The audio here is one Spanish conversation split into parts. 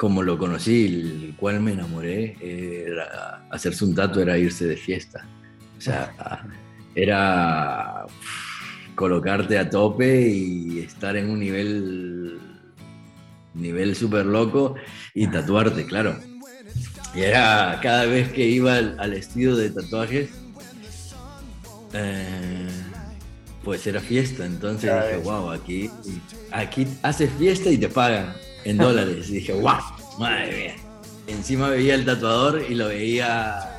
como lo conocí, el cual me enamoré, era, hacerse un tatu era irse de fiesta. O sea, era colocarte a tope y estar en un nivel nivel súper loco y tatuarte, claro. Y era cada vez que iba al, estudio de tatuajes, eh, pues era fiesta. Entonces dije, wow, aquí, aquí haces fiesta y te pagan en dólares. y dije, wow, madre mía. Encima veía el tatuador y lo veía,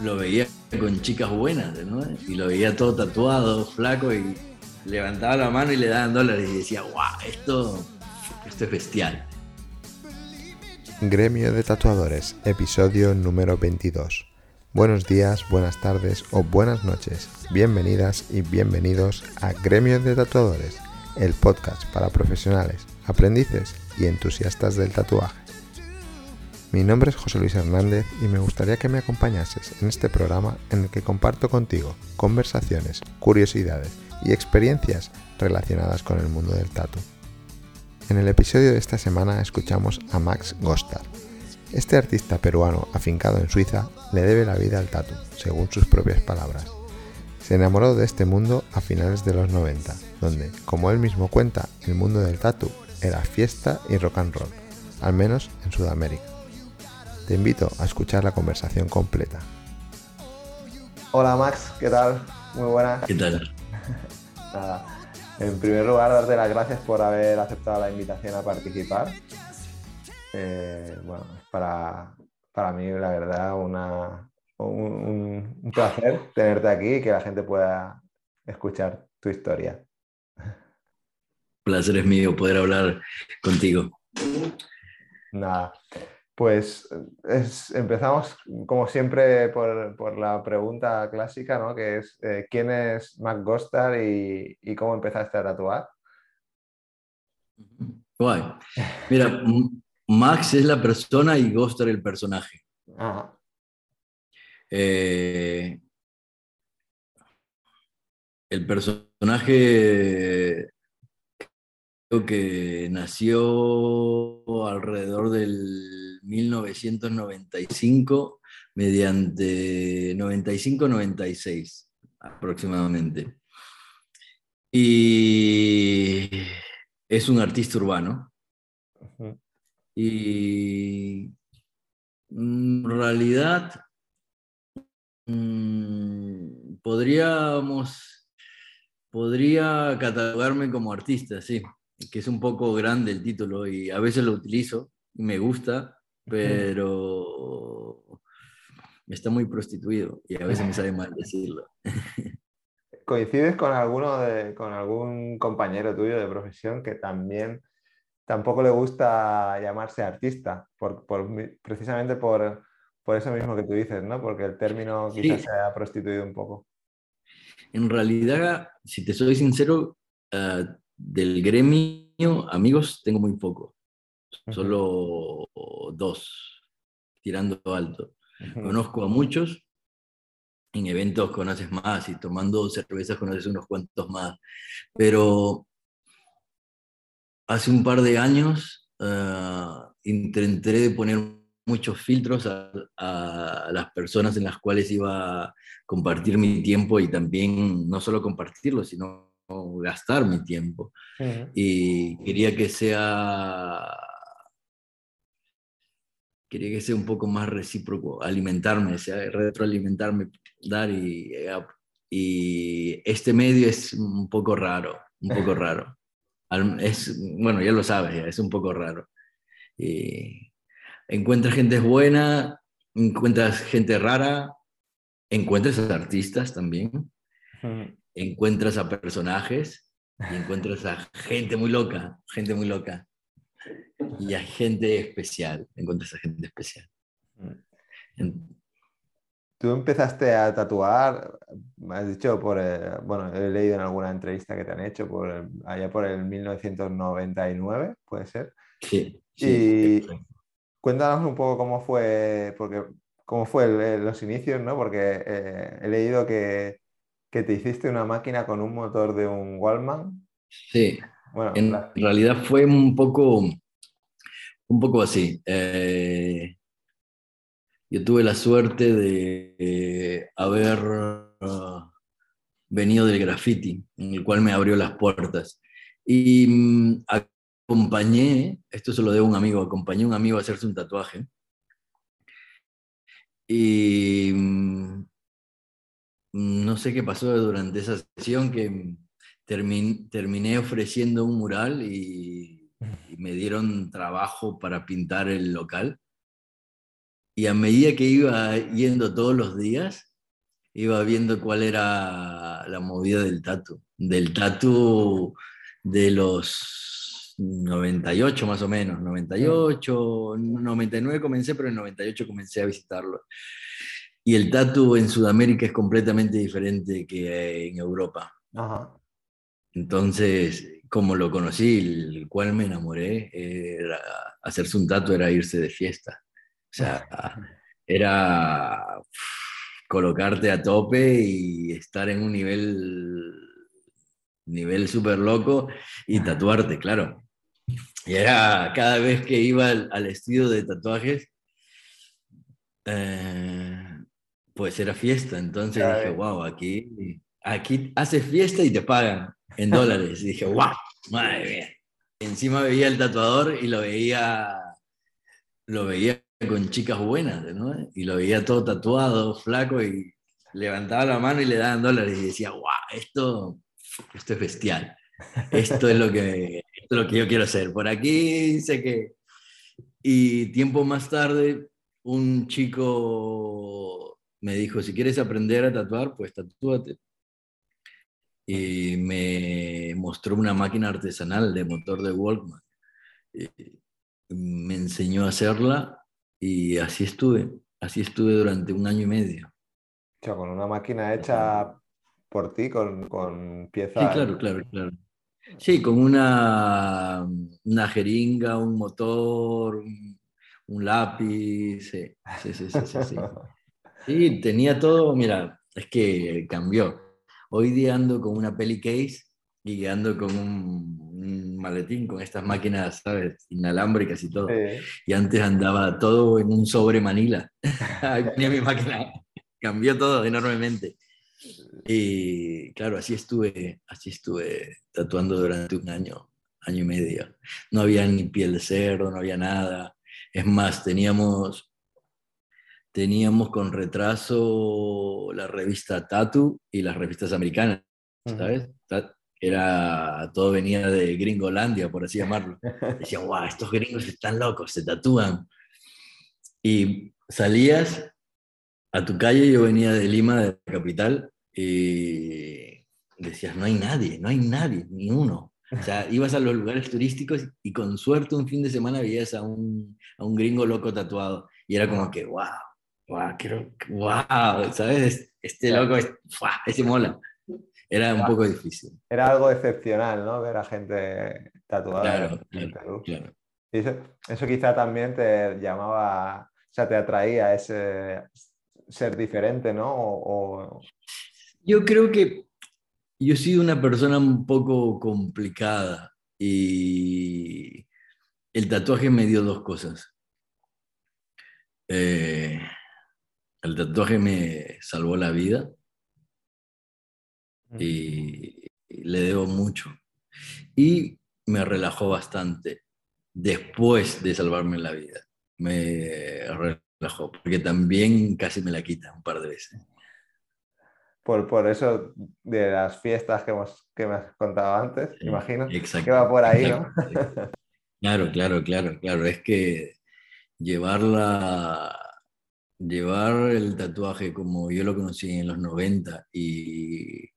lo veía con chicas buenas, ¿no? Y lo veía todo tatuado, flaco y levantaba la mano y le daban dólares y decía, wow, esto, esto es bestial. Gremio de Tatuadores, episodio número 22. Buenos días, buenas tardes o buenas noches. Bienvenidas y bienvenidos a Gremio de Tatuadores, el podcast para profesionales, aprendices y entusiastas del tatuaje. Mi nombre es José Luis Hernández y me gustaría que me acompañases en este programa en el que comparto contigo conversaciones, curiosidades y experiencias relacionadas con el mundo del tatu. En el episodio de esta semana escuchamos a Max Gostad. Este artista peruano afincado en Suiza le debe la vida al tatu, según sus propias palabras. Se enamoró de este mundo a finales de los 90, donde, como él mismo cuenta, el mundo del tatu era fiesta y rock and roll, al menos en Sudamérica. Te invito a escuchar la conversación completa. Hola Max, ¿qué tal? Muy buenas. ¿Qué tal? En primer lugar, darte las gracias por haber aceptado la invitación a participar. Eh, bueno, para, para mí, la verdad, una, un, un, placer tenerte aquí y que la gente pueda escuchar tu historia. Placer es mío poder hablar contigo. Nada. Pues empezamos, como siempre, por, la pregunta clásica, ¿no? Que es, eh, ¿quién es Mac Ghostar y, cómo empezaste a tatuar? Guay. Mira, Max es la persona y Ghostar el personaje. Eh, el personaje que nació alrededor del 1995 mediante 95-96 aproximadamente. Y es un artista urbano. Y en realidad mm, podríamos, podría catalogarme como artista, sí, que es un poco grande el título y a veces lo utilizo y me gusta, pero está muy prostituido y a veces me sale mal decirlo. ¿Coincides con alguno de, con algún compañero tuyo de profesión que también tampoco le gusta llamarse artista? Por, precisamente por, eso mismo que tú dices, ¿no? Porque el término quizás se ha prostituido un poco. En realidad, si te soy sincero, ah, del gremio, amigos, tengo muy poco. Solo dos, tirando alto. Conozco a muchos, en eventos conoces más y tomando cervezas conoces unos cuantos más, pero hace un par de años uh, intenté poner muchos filtros a, las personas en las cuales iba a compartir mi tiempo y también no solo compartirlo, sino gastar mi tiempo. Y quería que sea quería que sea un poco más recíproco, alimentarme, sea, retroalimentarme, dar y, y este medio es un poco raro, un poco raro. Es, bueno, ya lo sabes, es un poco raro. Y encuentras gente buena, encuentras gente rara, encuentras artistas también, encuentras a personajes y encuentras a gente muy loca, gente muy loca y a gente especial, encuentras a gente especial. Mm. Tú empezaste a tatuar, me has dicho, por, bueno, he leído en alguna entrevista que te han hecho, por allá por el 1999, ¿puede ser? Sí. Y cuéntanos un poco cómo fue, porque cómo fue los inicios, ¿no? Porque eh, he leído que, que, te hiciste una máquina con un motor de un Wallman. Sí. Bueno, en realidad fue un poco Un poco así. Eh, yo tuve la suerte de haber uh, venido del graffiti, en el cual me abrió las puertas. Y mm, acompañé, esto se lo debo a un amigo, acompañé a un amigo a hacerse un tatuaje. Y mm, no sé qué pasó durante esa sesión que terminé ofreciendo un mural y, me dieron trabajo para pintar el local. Y a medida que iba yendo todos los días, iba viendo cuál era la movida del tatu. Del tatu de los 98 más o menos, 98, 99 comencé, pero en 98 comencé a visitarlo. Y el tatu en Sudamérica es completamente diferente que en Europa. Entonces, como lo conocí, el cual me enamoré, era, hacerse un tatu era irse de fiesta. O sea, era colocarte a tope y estar en un nivel nivel súper loco y tatuarte, claro. Y era cada vez que iba al, estudio de tatuajes, eh, pues era fiesta. Entonces dije, wow, aquí, aquí haces fiesta y te pagan en dólares. y dije, wow, madre mía. encima veía el tatuador y lo veía, lo veía con chicas buenas, ¿no? Y lo veía todo tatuado, flaco, y levantaba la mano y le daban dólares. Y decía, wow, esto, esto es bestial. Esto es lo que, esto es lo que yo quiero hacer. Por aquí sé que... Y tiempo más tarde, un chico me dijo, si quieres aprender a tatuar, pues tatúate. Y me mostró una máquina artesanal de motor de Walkman. me enseñó a hacerla y así estuve. Así estuve durante un año y medio. O sea, con una máquina hecha por ti, con, con piezas. Sí, claro, claro, claro. Sí, con una, una jeringa, un motor, un, lápiz. Sí, sí, sí, sí, sí. Sí, tenía todo, mira, es que cambió. Hoy día ando con una peli case y ando con un, maletín con estas máquinas, ¿sabes? Inalámbricas y todo. Y antes andaba todo en un sobre Manila. tenía mi máquina. Cambió todo enormemente. Y claro, así estuve, así estuve tatuando durante un año, año y medio. No había ni piel de cerdo, no había nada. Es más, teníamos teníamos con retraso la revista Tatu y las revistas americanas, ¿sabes? Era, todo venía de Gringolandia, por así llamarlo. Decía, wow, estos gringos están locos, se tatúan. Y salías a tu calle, yo venía de Lima, de la capital, y decías, no hay nadie, no hay nadie, ni uno. O sea, ibas a los lugares turísticos y con suerte un fin de semana veías a un, a un gringo loco tatuado. Y era como que, wow, wow, quiero, wow, ¿sabes? Este loco, ese mola. Era un poco difícil. Era algo excepcional, ¿no? Ver a gente tatuada en Perú. Claro. Y eso, quizá también te llamaba, o sea, te atraía ese ser diferente, ¿no? Yo creo que yo he sido una persona un poco complicada y el tatuaje me dio dos cosas. Eh, el tatuaje me salvó la vida y, le debo mucho. Y me relajó bastante después de salvarme la vida. Me relajó, porque también casi me la quita un par de veces. Por, por eso de las fiestas que, hemos, que me has contado antes, imagino, que va por ahí, ¿no? claro, claro, claro, claro. Es que llevarla llevar el tatuaje como yo lo conocí en los 90 y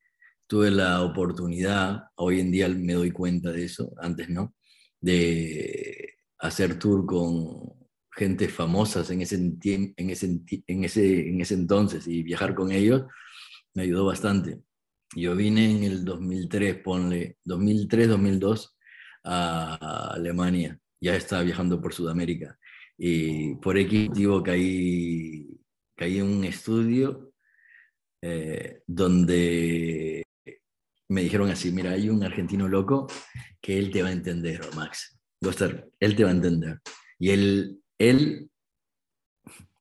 tuve la oportunidad, hoy en día me doy cuenta de eso, antes no, de hacer tour con gente famosas en ese, en ese, en ese, en ese entonces y viajar con ellos me ayudó bastante. Yo vine en el 2003, ponle, 2003, 2002 a Alemania, ya estaba viajando por Sudamérica y por X motivo caí, caí en un estudio eh, donde me dijeron así, mira, hay un argentino loco que él te va a entender, Max. Goster, él te va a entender. Y él, él,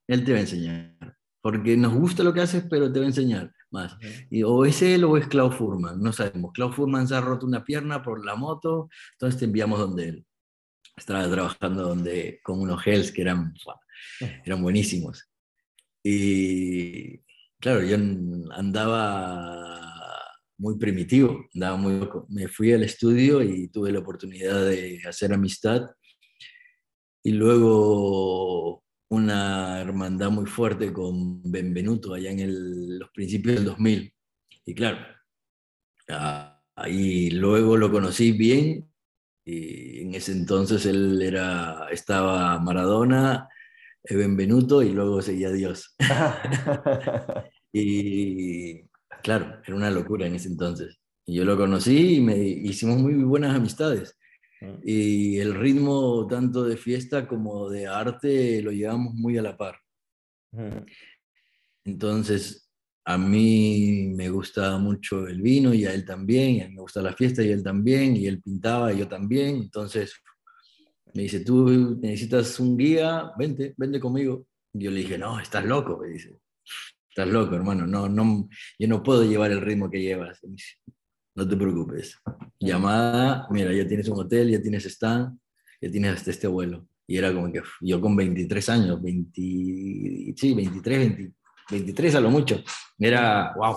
él te va a enseñar, porque nos gusta lo que haces, pero te va a enseñar más. Y, o es él o es Klaus Furman, no sabemos. Klaus Furman se ha roto una pierna por la moto, entonces te enviamos donde él. Estaba trabajando donde, con unos gels que eran, eran buenísimos. Y claro, yo andaba muy primitivo, andaba muy Me fui al estudio y tuve la oportunidad de hacer amistad. Y luego una hermandad muy fuerte con Benvenuto allá en los principios del 2000. Y claro, ahí luego lo conocí bien y en ese entonces él era, estaba Maradona, Benvenuto y luego seguía Dios. y claro, era una locura en ese entonces. Y yo lo conocí y me hicimos muy buenas amistades. Mm. Y el ritmo tanto de fiesta como de arte lo llevamos muy a la par. Mm. Entonces, a mí me gustaba mucho el vino y a él también, me gusta la fiesta y él también, y él pintaba y yo también. Entonces, me dice, tú necesitas un guía, vente, vente conmigo. Y yo le dije, no, estás loco, me dice. Estás loco, hermano, no, no, yo no puedo llevar el ritmo que llevas no te preocupes. Llamada, mira, ya tienes un hotel, ya tienes stand, ya tienes hasta este vuelo. Y era como que yo con 23 años, 20, sí, 23, 23 a lo mucho. Era, wow.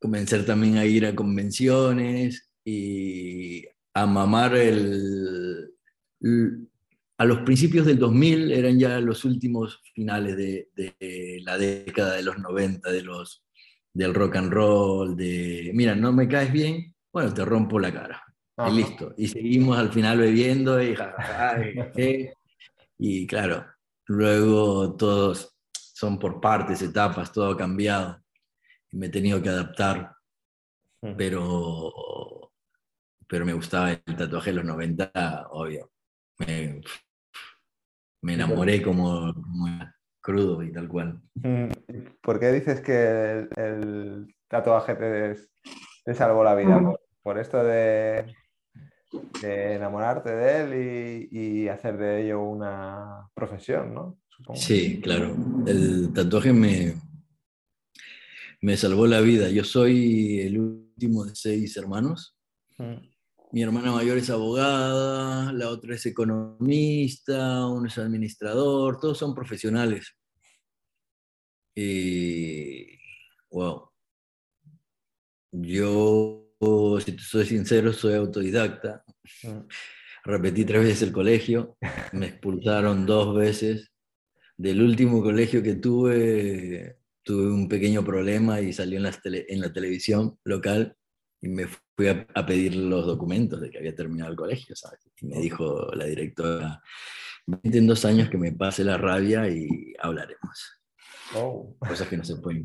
Comenzar también a ir a convenciones y a mamar el, a los principios del 2000 eran ya los últimos finales de, de, la década de los 90, de los del rock and roll, de, mira, no me caes bien, bueno, te rompo la cara. Y listo. Y seguimos al final bebiendo y y claro, luego todos son por partes, etapas, todo ha cambiado. Y me he tenido que adaptar. Pero, pero me gustaba el tatuaje de los 90, obvio. Me, enamoré como crudo y tal cual. Mm, ¿Por qué dices que el, tatuaje te, salvó la vida? ¿Por, esto de, enamorarte de él y, hacer de ello una profesión, ¿no? Sí, claro. El tatuaje me, me salvó la vida. Yo soy el último de seis hermanos. Mm. Mi hermana mayor es abogada, la otra es economista, uno es administrador, todos son profesionales. Y, wow. Yo, si te soy sincero, soy autodidacta. Mm. Repetí tres veces el colegio, me expulsaron dos veces. Del último colegio que tuve, tuve un pequeño problema y salió en la, en la televisión local y me fui a, pedir los documentos de que había terminado el colegio, ¿sabes? Y me dijo la directora, en dos años que me pase la rabia y hablaremos. Oh. Cosas que no se pueden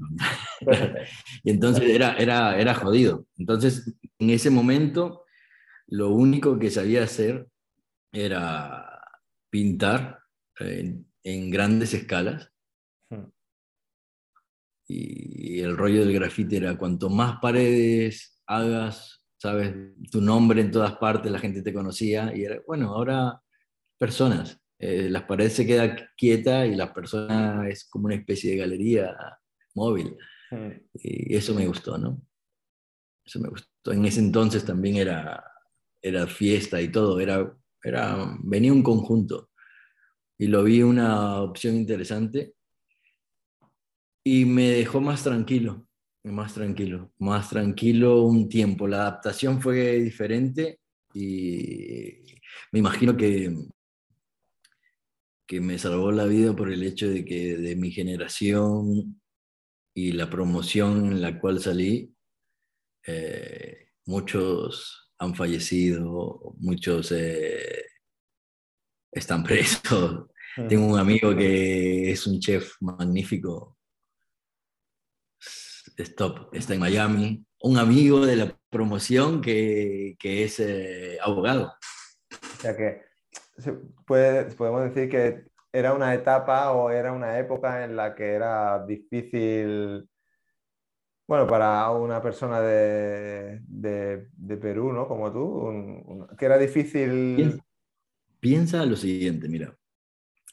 y entonces era, era, era jodido. Entonces, en ese momento, lo único que sabía hacer era pintar en, en grandes escalas. Hmm. Y el rollo del grafite era cuanto más paredes hagas, sabes, tu nombre en todas partes, la gente te conocía y era, bueno, ahora personas. Eh, las paredes se quedan quietas y las personas es como una especie de galería móvil. Hmm. Y eso me gustó, ¿no? Eso me gustó. En ese entonces también era, era fiesta y todo, era, era, venía un conjunto. Y lo vi una opción interesante y me dejó más tranquilo más tranquilo, más tranquilo un tiempo. La adaptación fue diferente y me imagino que, que me salvó la vida por el hecho de que de mi generación y la promoción en la cual salí, eh, muchos han fallecido, muchos eh, están presos. Tengo un amigo que es un chef magnífico, Stop está en Miami, un amigo de la promoción que, que es eh, abogado. O sea que podemos decir que era una etapa o era una época en la que era difícil, bueno, para una persona de, de, Perú, ¿no? Como tú, que era difícil piensa lo siguiente, mira,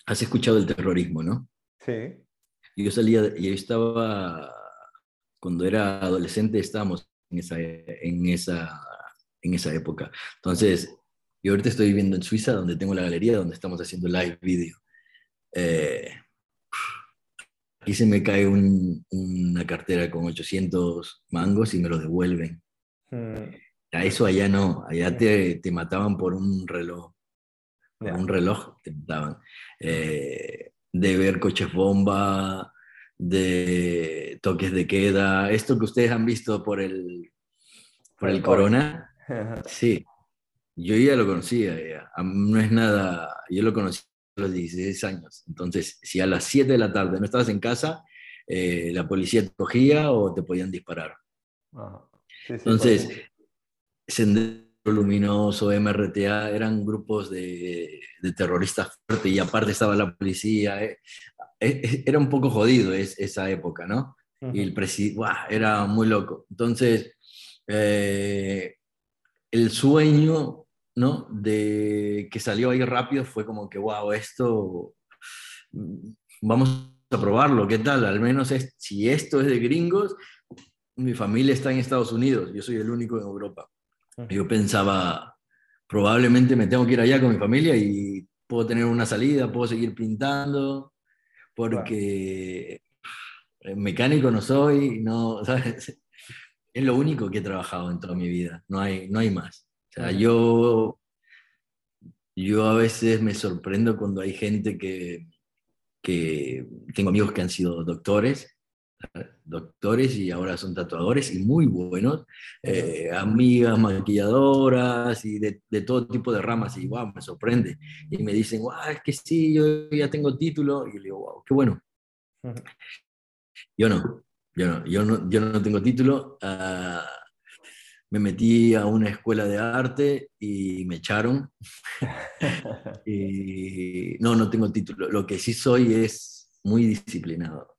has escuchado el terrorismo, ¿no? Sí. Yo salía, yo estaba, cuando era adolescente estábamos en esa, en esa, en esa época. Entonces, yo ahorita estoy viviendo en Suiza, donde tengo la galería, donde estamos haciendo live video. Eh, aquí se me cae una cartera con 800 mangos y me lo devuelven. Hmm. A eso allá no, allá te, te mataban por un reloj. Un reloj te mataban. Eh, de ver coches bomba, de toques de queda, esto que ustedes han visto por el, por el corona, sí, yo ya lo conocía, ya. no es nada, yo lo conocí a los 16 años, entonces si a las 7 de la tarde no estabas en casa, eh, la policía te cogía o te podían disparar. entonces, Sendero Luminoso, MRTA, eran grupos de, de, terroristas fuertes y aparte estaba la policía. Eh, eh, era un poco jodido es, esa época, ¿no? Y el presidente, era muy loco. Entonces, el sueño ¿no? De que salió ahí rápido fue como que, wow, esto, mm, vamos a probarlo, ¿qué tal? Al menos es, si esto es de gringos, mi familia está en Estados Unidos, yo soy el único en Europa. Yo pensaba, probablemente me tengo que ir allá con mi familia y puedo tener una salida, puedo seguir pintando, porque mecánico no soy, no, ¿sabes? Es lo único que he trabajado en toda mi vida, no hay, no hay más. Sea, yo, yo a veces me sorprendo cuando hay gente que, que tengo amigos que han sido doctores, doctores y ahora son tatuadores y muy buenos, eh, amigas maquilladoras y de, de, todo tipo de ramas y wow, me sorprende. Y me dicen, wow, es que sí, yo ya tengo título y le digo, wow, qué bueno. Yo no, yo no, yo no, yo no tengo título. Uh, me metí a una escuela de arte y me echaron. y, no, no tengo título. Lo que sí soy es muy disciplinado.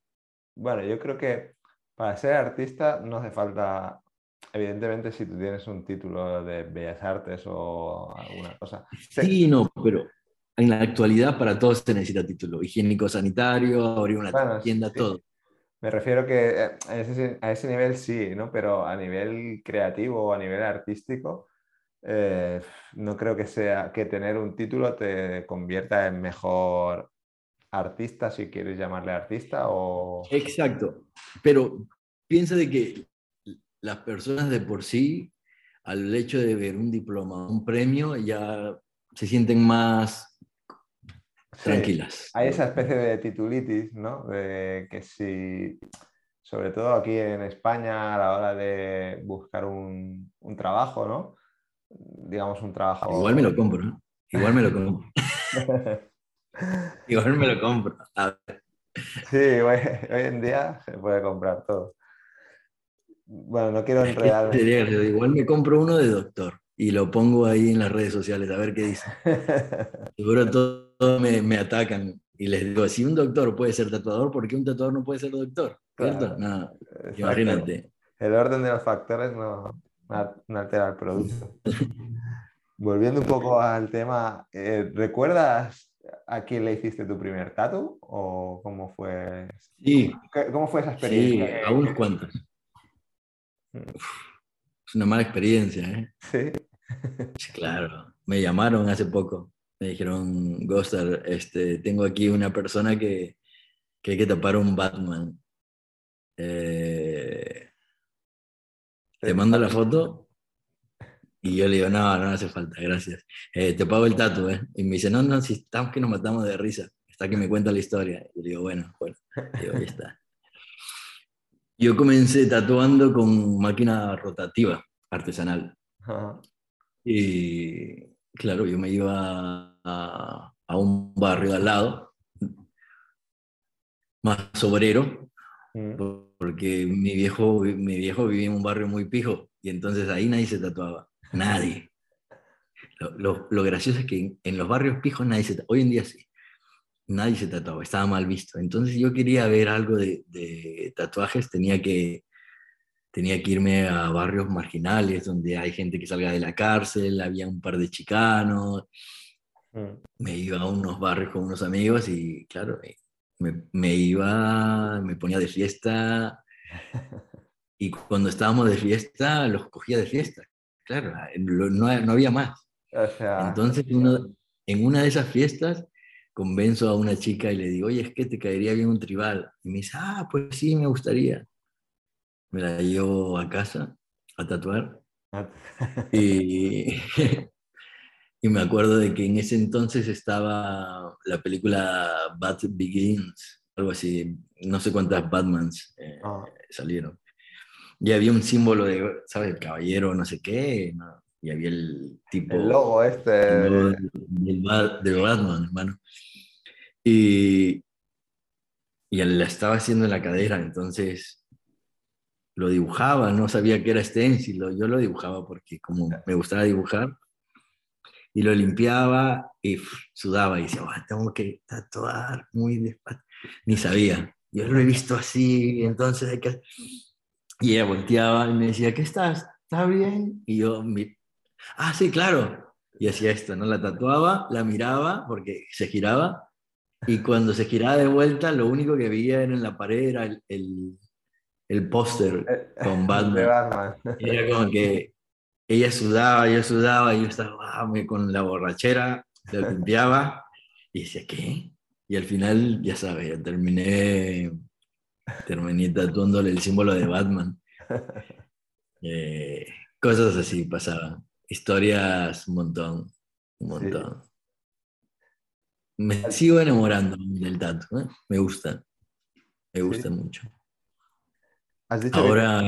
Bueno, yo creo que para ser artista no hace falta, evidentemente, si tú tienes un título de Bellas Artes o alguna cosa. Sí, no, pero en la actualidad para todos se necesita título. Higiénico sanitario, abrir una tienda, todo. Me refiero que eh, a ese, nivel sí, ¿no? Pero a nivel creativo o a nivel artístico, eh, no creo que sea que tener un título te convierta en mejor artista, si quieres llamarle artista o... Exacto, pero piensa de que las personas de por sí, al hecho de ver un diploma, un premio, ya se sienten más tranquilas. Hay esa especie de titulitis, ¿no? De que si, sobre todo aquí en España, a la hora de buscar un, trabajo, ¿no? Digamos un trabajo... Igual me lo compro, ¿no? Igual me lo compro. Igual me lo compro. Sí, hoy, en día se puede comprar todo. Bueno, no quiero enredarme. Igual me compro uno de doctor y lo pongo ahí en las redes sociales a ver qué dice. Seguro todo me, me, atacan y les digo, si un doctor puede ser tatuador, ¿por qué un tatuador no puede ser doctor? ¿Cierto? No, imagínate. El orden de los factores no, no altera el producto. Volviendo un poco al tema, eh, ¿recuerdas a quién le hiciste tu primer tatu? ¿O cómo fue? Sí. ¿Cómo fue esa experiencia? Sí, a unos cuantos. Es una mala experiencia, ¿eh? Sí. sí. Claro. Me llamaron hace poco me dijeron, Ghostar, este, tengo aquí una persona que, que hay que tapar un Batman. Eh, te mando la foto y yo le digo, no, no hace falta, gracias. Eh, te pago el tatu, ¿eh? Y me dice, no, no, si estamos que nos matamos de risa, hasta que me cuenta la historia. Y le digo, bueno, bueno, ahí está. Yo comencé tatuando con máquina rotativa, artesanal. Y Claro, yo me iba a, un barrio al lado, más obrero, mm. porque mi viejo, mi viejo vivía en un barrio muy pijo y entonces ahí nadie se tatuaba, nadie. Lo, gracioso es que en, los barrios pijos nadie se hoy en día sí, nadie se tatuaba, estaba mal visto. Entonces yo quería ver algo de, de tatuajes, tenía que, tenía que irme a barrios marginales donde hay gente que salga de la cárcel, había un par de chicanos. mm. me iba a unos barrios con unos amigos y claro, me, me iba, me ponía de fiesta y cuando estábamos de fiesta los cogía de fiesta, claro, no, no había más. Entonces uno, en una de esas fiestas convenzo a una chica y le digo, oye, es que te caería bien un tribal. Y me dice, ah, pues sí, me gustaría. Me la llevo a casa a tatuar. Ah. y, y me acuerdo de que en ese entonces estaba la película Bat Begins, algo así, no sé cuántas Batmans eh, ah. salieron. Y había un símbolo de, ¿sabes? El caballero, no sé qué, y había el tipo... El logo este. del, Batman, hermano. Y, y la estaba haciendo en la cadera, entonces lo dibujaba, no sabía que era stencil, yo lo dibujaba porque como me gustaba dibujar, y lo limpiaba y sudaba y decía, tengo que tatuar muy despacio. Ni sabía, yo lo he visto así, entonces hay que... Y ella volteaba y me decía, ¿qué estás? ¿Está bien? Y yo, ah, sí, claro. Y hacía esto, ¿no? La tatuaba, la miraba porque se giraba y cuando se giraba de vuelta, lo único que veía en la pared era el, el, el póster con Batman. Era como que ella sudaba, yo sudaba, y yo estaba ah, con la borrachera, se limpiaba y decía, ¿qué? Y al final, ya sabes, terminé, terminé tatuándole el símbolo de Batman. Eh, cosas así pasaban. Historias un montón, un montón. Me sigo enamorando del tatu, ¿eh? me gusta, me gusta mucho. ¿Has dicho ahora,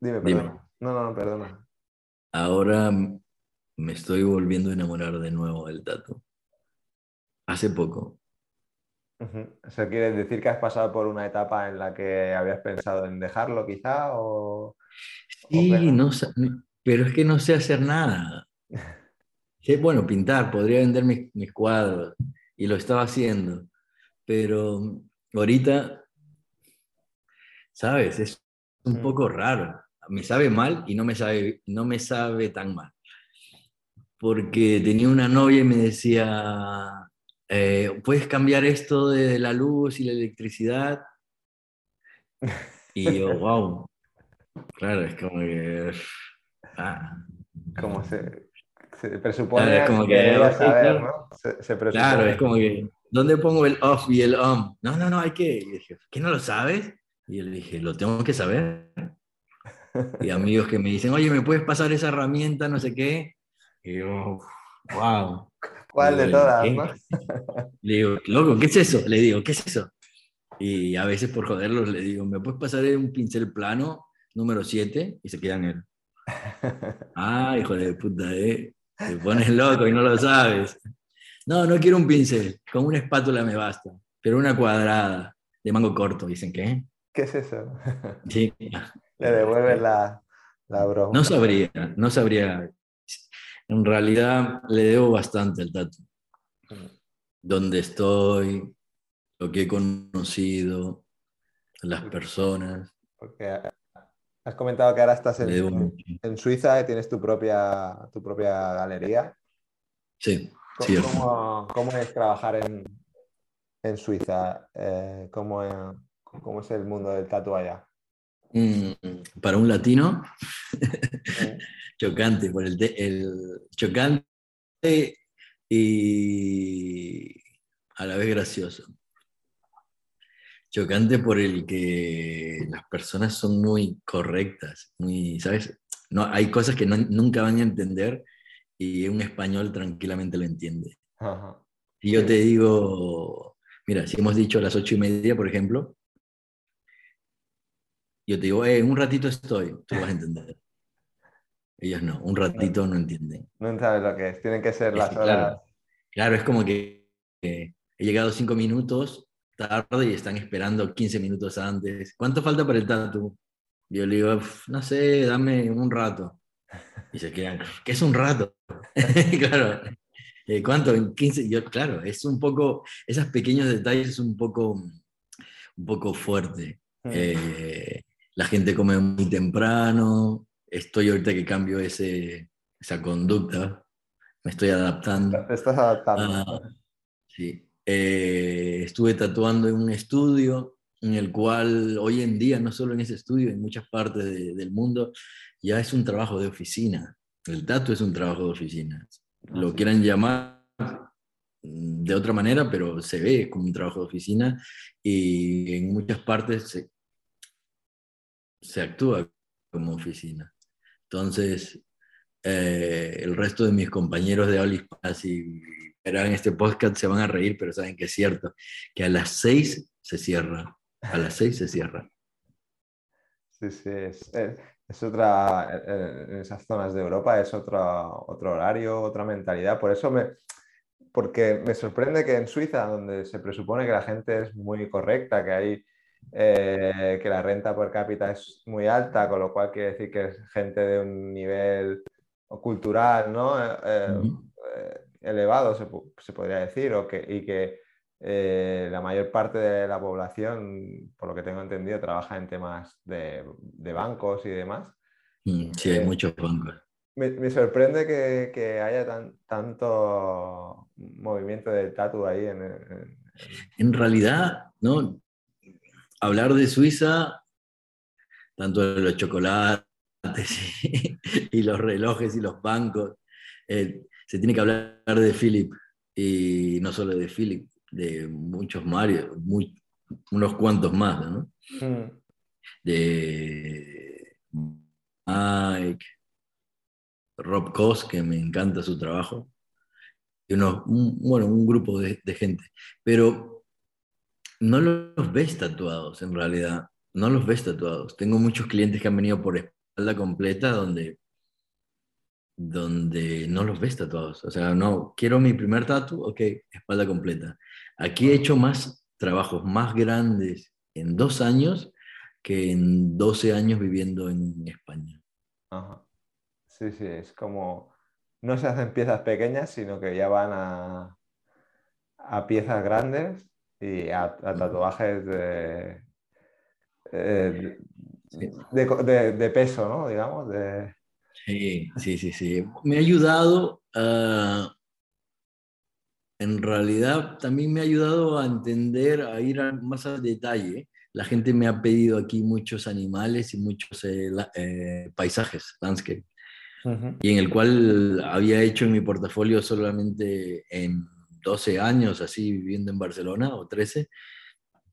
dime, perdona. No, no, no, perdona. Ahora me estoy volviendo a enamorar de nuevo del tatu. Hace poco. ¿Eso quiere decir que has pasado por una etapa en la que habías pensado en dejarlo quizá? O... Sí, no, pero es que no sé hacer nada. bueno, pintar, podría vender mis, mis cuadros y lo estaba haciendo, pero ahorita, ¿sabes? Es un poco raro. Me sabe mal y no me sabe, no me sabe tan mal. Porque tenía una novia y me decía, eh, ¿puedes cambiar esto de la luz y la electricidad? Y yo, wow. Claro, es como que... Ah. Como se, se presupone como que, saber, ¿no? Se, claro, es como que, ¿dónde pongo el off y el on? No, no, no, hay que. Y dije, ¿qué no lo sabes? Y yo le dije, lo tengo que saber. Y amigos que me dicen, oye, ¿me puedes pasar esa herramienta, no sé qué? Y yo, wow. ¿Cuál de todas? Le digo, loco, ¿qué es eso? Le digo, ¿qué es eso? Y a veces por joderlos le digo, ¿me puedes pasar un pincel plano número 7? Y se quedan él. Ah, hijo de puta, ¿eh? Te pones loco y no lo sabes. No, no quiero un pincel, con una espátula me basta, pero una cuadrada de mango corto, dicen que. ¿Qué es eso? Sí. Le devuelve la, la broma. No sabría, no sabría. En realidad le debo bastante al tatu. Dónde estoy, lo que he conocido, las personas. Porque Has comentado que ahora estás en, Suiza y tienes tu propia, tu propia galería. Sí. ¿Cómo, cómo, es trabajar en, Suiza? Eh, ¿cómo, es el mundo del tatu allá? Mm, para un latino, chocante, por el, el, chocante y a la vez gracioso chocante por el que las personas son muy correctas, muy, ¿sabes? No, hay cosas que nunca van a entender y un español tranquilamente lo entiende. Y yo te digo, mira, si hemos dicho a las ocho y media, por ejemplo, yo te digo, eh, un ratito estoy, tú vas a entender. Ellos no, un ratito no entienden. No sabes lo que es, tienen que ser las horas. Claro, es como que he llegado cinco minutos tarde y están esperando 15 minutos antes. ¿Cuánto falta para el tatu? Yo le digo, no sé, dame un rato. Y se quedan, ¿qué es un rato? claro, eh, ¿cuánto? En 15. Yo, claro, es un poco, esos pequeños detalles es un poco, un poco fuerte. Mm. Eh, la gente come muy temprano. Estoy ahorita que cambio ese, esa conducta. me estoy adaptando. Te estás adaptando. Sí. Eh, estuve tatuando en un estudio en el cual hoy en día, no solo en ese estudio, en muchas partes del mundo, ya es un trabajo de oficina. El tatu es un trabajo de oficina. Lo quieran llamar de otra manera, pero se ve como un trabajo de oficina y en muchas partes se, se actúa como oficina. Entonces, eh, el resto de mis compañeros de hispana, si verán este podcast, se van a reír, pero saben que es cierto, que a las seis se cierra, a las seis se cierra. Sí, sí, es, es, otra, en esas zonas de Europa es otro, otro horario, otra mentalidad, por eso me, porque me sorprende que en Suiza, donde se presupone que la gente es muy correcta, que hay eh, que la renta per cápita es muy alta, con lo cual quiere decir que es gente de un nivel cultural ¿no? Eh, eh, elevado, se, podría decir, o que, y que la mayor parte de la población, por lo que tengo entendido, trabaja en temas de, bancos y demás. Mm, sí, hay muchos bancos. Me, sorprende que, haya tan, tanto movimiento del tatu ahí. En, en, realidad, ¿no? Hablar de Suiza, tanto de los chocolates y, los relojes y los bancos, eh, se tiene que hablar de Philip, y no solo de Philip, de muchos Mario, unos cuantos más, ¿no? Mm. De Mike, Rob Koss, que me encanta su trabajo, y unos, bueno, un grupo de, de gente. Pero no los ves tatuados en realidad, no los ves tatuados. Tengo muchos clientes que han venido por espalda completa donde, donde no los ves tatuados. O sea, no, quiero mi primer tatu, ok, espalda completa. Aquí he hecho más trabajos más grandes en dos años que en 12 años viviendo en España. Sí, sí, es como, no se hacen piezas pequeñas, sino que ya van a, a piezas grandes y a, tatuajes eh, de, de, peso, ¿no? Digamos. De... Sí, sí, sí, sí. Me ha ayudado a... En realidad también me ha ayudado a entender, a ir más al detalle. La gente me ha pedido aquí muchos animales y muchos eh, eh, paisajes, landscape, y en el cual había hecho en mi portafolio solamente en 12 años así viviendo en Barcelona o 13,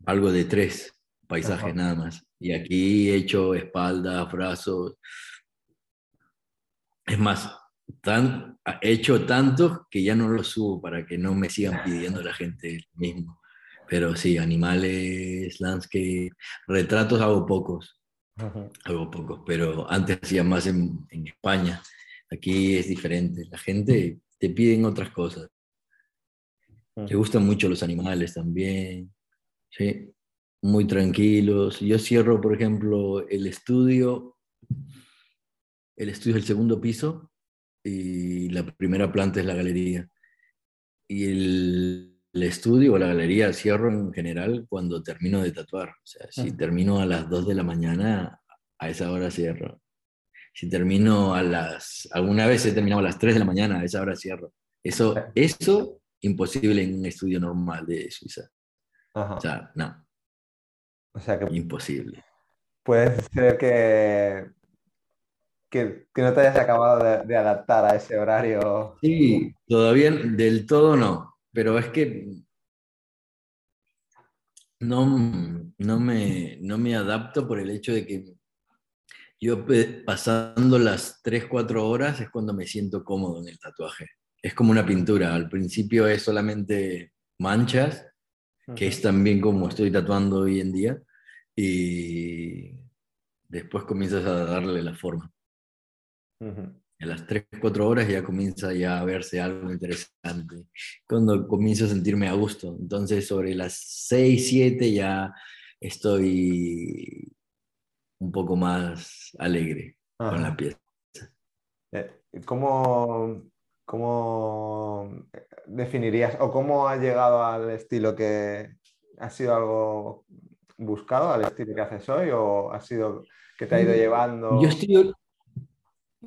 algo de tres paisajes nada más. Y aquí he hecho espaldas, brazos. Es más, tan, he hecho tantos que ya no los subo para que no me sigan pidiendo la gente mismo. Pero sí, animales, landscape, retratos hago pocos. Hago pocos, pero antes hacía más en, en España. Aquí es diferente. La gente te piden otras cosas. Le gustan mucho los animales también. Sí, muy tranquilos. Yo cierro, por ejemplo, el estudio. El estudio es el segundo piso y la primera planta es la galería. Y el, estudio o la galería cierro en general cuando termino de tatuar. O sea, si termino a las 2 de la mañana, a esa hora cierro. Si termino a las... Alguna vez he terminado a las 3 de la mañana, a esa hora cierro. Eso, eso imposible en un estudio normal de Suiza. O sea, no. O sea que. Imposible. Puede ser que, que, no te hayas acabado de, adaptar a ese horario. Sí, todavía del todo no. Pero es que no, no, me, no me adapto por el hecho de que yo pasando las 3, 4 horas es cuando me siento cómodo en el tatuaje es como una pintura. Al principio es solamente manchas, que es también como estoy tatuando hoy en día, y después comienzas a darle la forma. A las 3, 4 horas ya comienza ya a verse algo interesante. Cuando comienzo a sentirme a gusto. Entonces sobre las 6, 7 ya estoy un poco más alegre con la pieza. Eh, ¿Cómo, ¿Cómo definirías o cómo has llegado al estilo que ha sido algo buscado, al estilo que haces hoy o ha sido que te ha ido mm, llevando? Yo estoy,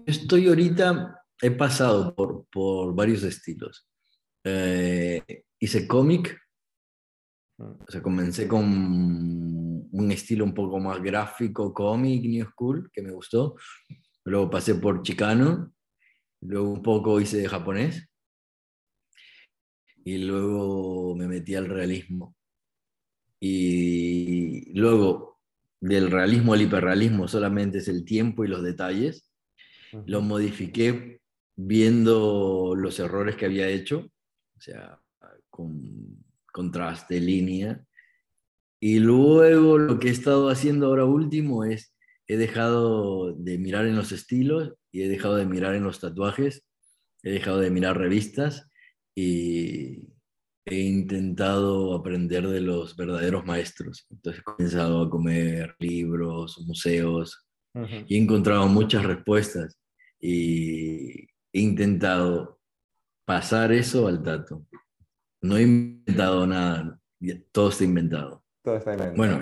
estoy ahorita he pasado por, por varios estilos. Eh, hice cómic, mm. o sea, comencé con un estilo un poco más gráfico, cómic, new school, que me gustó. Luego pasé por chicano, luego un poco hice de japonés y luego me metí al realismo. Y luego del realismo al hiperrealismo solamente es el tiempo y los detalles. Lo modifiqué viendo los errores que había hecho, o sea, con contraste, línea. Y luego lo que he estado haciendo ahora último es, he dejado de mirar en los estilos y he dejado de mirar en los tatuajes, he dejado de mirar revistas y he intentado aprender de los verdaderos maestros. Entonces he comenzado a comer libros, museos y he encontrado muchas respuestas y he intentado pasar eso al tato. No he inventado nada, todo está inventado. Todo está inventado. Bueno,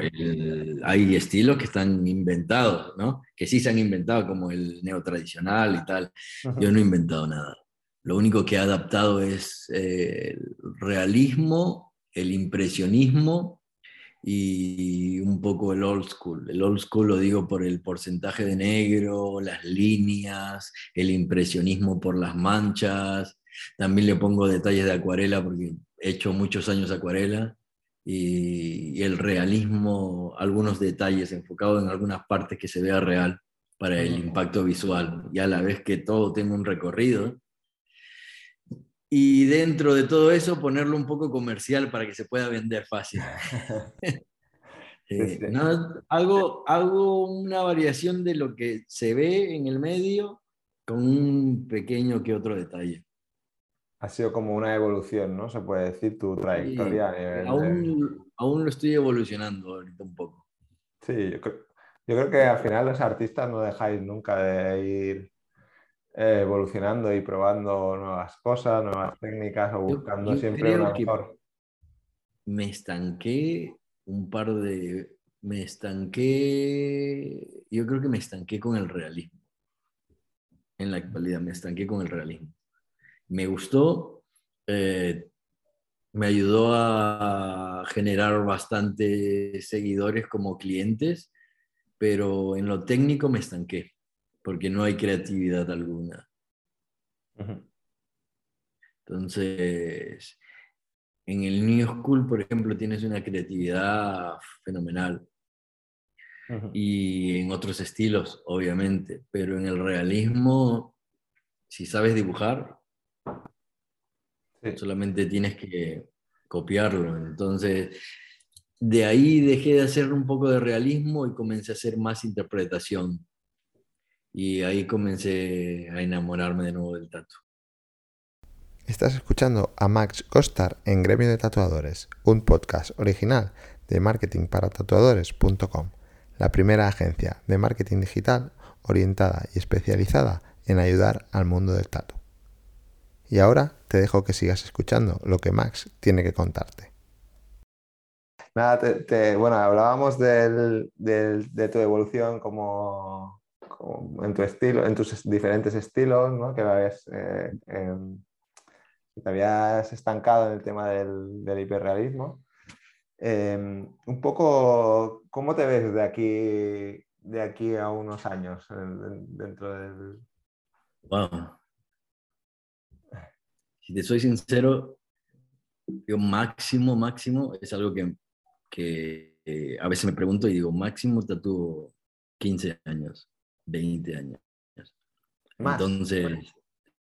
hay estilos que están inventados, ¿no? Que sí se han inventado, como el neotradicional y tal. Yo no he inventado nada. Lo único que he adaptado es eh, el realismo, el impresionismo y un poco el old school. El old school lo digo por el porcentaje de negro, las líneas, el impresionismo por las manchas. También le pongo detalles de acuarela porque he hecho muchos años acuarela. Y, el realismo, algunos detalles enfocados en algunas partes que se vea real para el impacto visual. Y a la vez que todo tenga un recorrido, y dentro de todo eso ponerlo un poco comercial para que se pueda vender fácil. Eh, hago, una variación de lo que se ve en el medio con un pequeño que otro detalle. Ha sido como una evolución, ¿no? Se puede decir tu trayectoria. aún, aún lo estoy evolucionando ahorita un poco. Sí, yo creo que al final los artistas no dejáis nunca de ir eh, evolucionando y probando nuevas cosas, nuevas técnicas o buscando siempre una mejor. Me estanqué un par de. Me estanqué. Yo creo que me estanqué con el realismo. En la actualidad, me estanqué con el realismo. Me gustó. Eh, me ayudó a generar bastantes seguidores como clientes, pero en lo técnico me estanqué porque no hay creatividad alguna. Entonces, en el New School, por ejemplo, tienes una creatividad fenomenal. Y en otros estilos, obviamente, pero en el realismo, si sabes dibujar, solamente tienes que copiarlo. Entonces, de ahí dejé de hacer un poco de realismo y comencé a hacer más interpretación. Y ahí comencé a enamorarme de nuevo del tatu. Estás escuchando a Max Costar en Gremio de Tatuadores, un podcast original de marketingparatatuadores.com, la primera agencia de marketing digital orientada y especializada en ayudar al mundo del tatu. Y ahora te dejo que sigas escuchando lo que Max tiene que contarte. Nada, bueno, hablábamos de tu evolución como en tu estilo, en tus diferentes estilos, ¿no? que eh, em, te habías estancado en el tema del, hiperrealismo. Em, un poco, ¿cómo te ves de aquí, de aquí a unos años dentro del... Wow. Si te soy sincero, yo máximo, máximo, es algo que, que eh, a veces me pregunto y digo, máximo tatuo 15 años. 20 años. Entonces,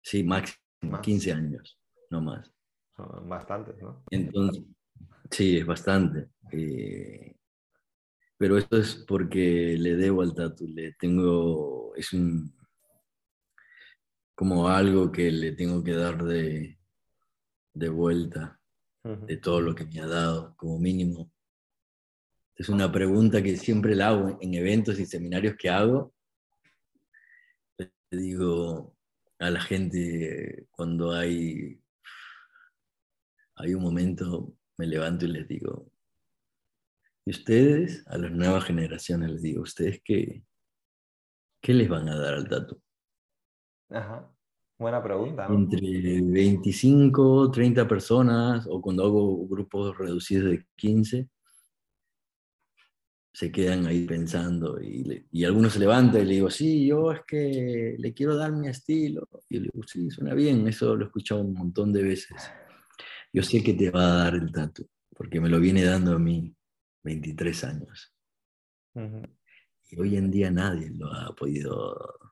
sí, máximo, 15 años, no más. Son bastantes, ¿no? Entonces, sí, es bastante. Eh, pero esto es porque le debo al tatu, le tengo, es un, como algo que le tengo que dar de, de vuelta de todo lo que me ha dado, como mínimo. Es una pregunta que siempre la hago en eventos y seminarios que hago, le digo a la gente cuando hay, hay un momento, me levanto y les digo, y ustedes, a las nuevas generaciones les digo, ¿ustedes qué, qué les van a dar al tatu? Buena pregunta. ¿no? Entre 25, 30 personas, o cuando hago grupos reducidos de 15, se quedan ahí pensando y, y algunos se levanta y le digo, sí, yo es que le quiero dar mi estilo. Y le digo, sí, suena bien, eso lo he escuchado un montón de veces. Yo sé que te va a dar el tatu, porque me lo viene dando a mí 23 años. Y hoy en día nadie lo ha podido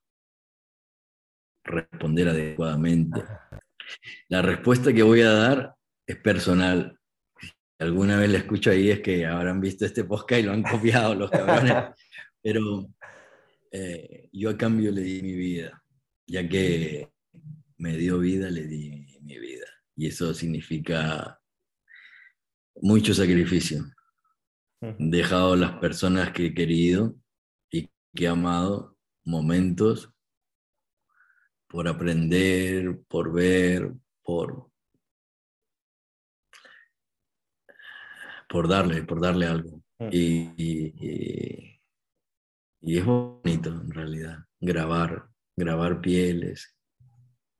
responder adecuadamente. La respuesta que voy a dar es personal. Alguna vez la escucho ahí es que habrán visto este podcast y lo han copiado los cabrones. Pero eh, yo a cambio le di mi vida, ya que me dio vida, le di mi vida. Y eso significa mucho sacrificio. He dejado las personas que he querido y que he amado, momentos por aprender, por ver, por, por darle, por darle algo. Mm. Y, y, es bonito en realidad, grabar, grabar pieles,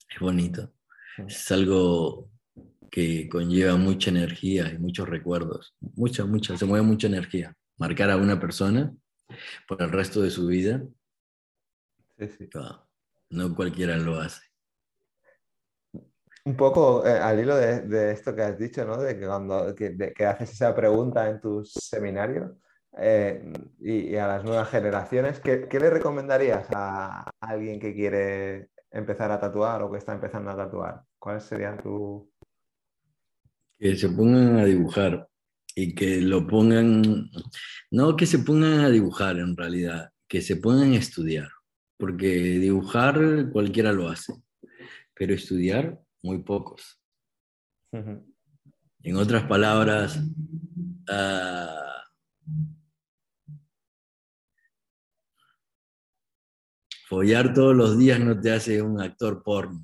es bonito. Mm. Es algo que conlleva mucha energía y muchos recuerdos, mucha, mucha, se mueve mucha energía. Marcar a una persona por el resto de su vida. Sí, sí. No cualquiera lo hace. Un poco eh, al hilo de, esto que has dicho, ¿no? De que cuando que, haces esa pregunta en tus seminarios eh, y, a las nuevas generaciones, ¿qué, le recomendarías a alguien que quiere empezar a tatuar o que está empezando a tatuar? ¿Cuáles serían tu...? Que se pongan a dibujar y que lo pongan, no que se pongan a dibujar en realidad, que se pongan a estudiar porque dibujar cualquiera lo hace, pero estudiar muy pocos. En otras palabras, ah, follar todos los días no te hace un actor porno.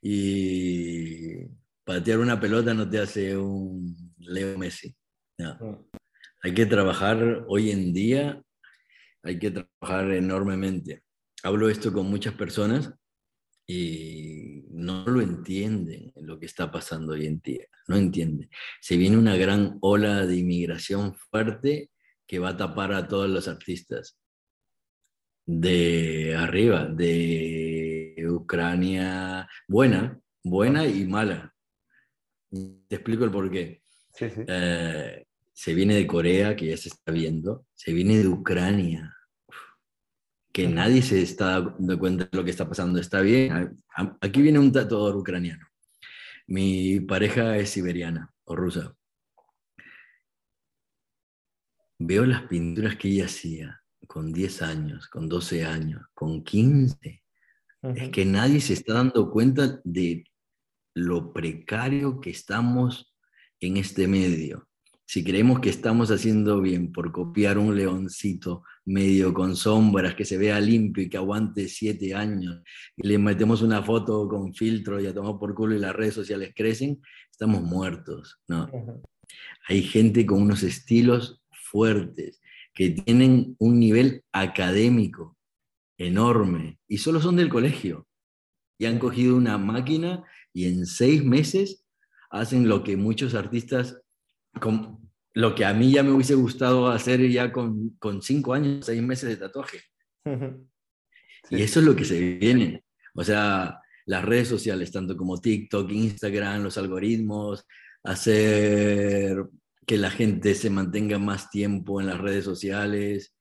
y patear una pelota no te hace un Leo Messi. Mm. Hay que trabajar hoy en día hay que trabajar enormemente. Hablo esto con muchas personas y no lo entienden lo que está pasando hoy en día, no entienden. Se viene una gran ola de inmigración fuerte que va a tapar a todos los artistas de arriba, de Ucrania, buena, buena y mala. Te explico el porqué. Sí, sí. Eh, se viene de Corea, que ya se está viendo, se viene de Ucrania, que nadie se está dando cuenta de lo que está pasando. Está bien, aquí viene un tatuador ucraniano. Mi pareja es siberiana o rusa. Veo las pinturas que ella hacía con 10 años, con 12 años, con 15. Es que nadie se está dando cuenta de lo precario que estamos en este medio si creemos que estamos haciendo bien por copiar un leoncito medio con sombras, que se vea limpio y que aguante siete años, y le metemos una foto con filtro y a tomar por culo y las redes sociales crecen, estamos muertos. ¿no? Hay gente con unos estilos fuertes, que tienen un nivel académico enorme y solo son del colegio. Y han cogido una máquina y en seis meses hacen lo que muchos artistas con lo que a mí ya me hubiese gustado hacer ya con, con cinco años, seis meses de tatuaje. Y eso es lo que se viene. O sea, las redes sociales, tanto como TikTok, Instagram, los algoritmos, hacer que la gente se mantenga más tiempo en las redes sociales.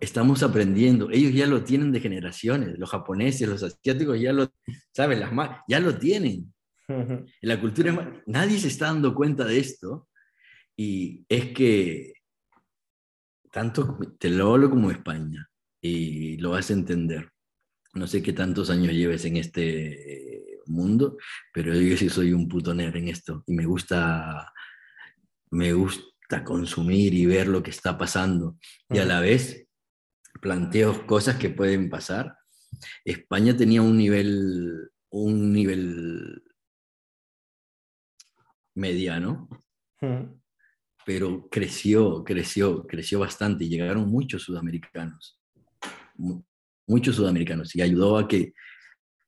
Estamos aprendiendo. Ellos ya lo tienen de generaciones. Los japoneses, los asiáticos ya lo, ¿saben? Las ya lo tienen. En la cultura, nadie se está dando cuenta de esto y es que tanto te lo hablo como España y lo vas a entender. No sé qué tantos años lleves en este mundo, pero yo sí soy un putoner en esto y me gusta, me gusta consumir y ver lo que está pasando y a la vez planteo cosas que pueden pasar. España tenía un nivel, un nivel mediano, pero creció, creció, creció bastante y llegaron muchos sudamericanos. muchos sudamericanos, y ayudó a que,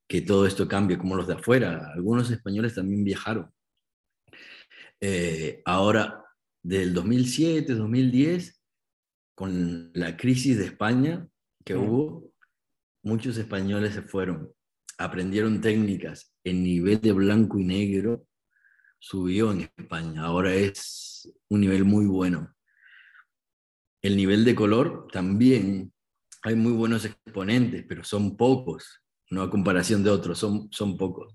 que todo esto cambie, como los de afuera. Algunos españoles también viajaron. Eh, ahora, del 2007, 2010, con la crisis de España que Mm. hubo, muchos españoles se fueron, aprendieron técnicas. El nivel de blanco y negro subió en España. Ahora es un nivel muy bueno. El nivel de color también. Hay muy buenos exponentes, pero son pocos, no a comparación de otros, son, son pocos.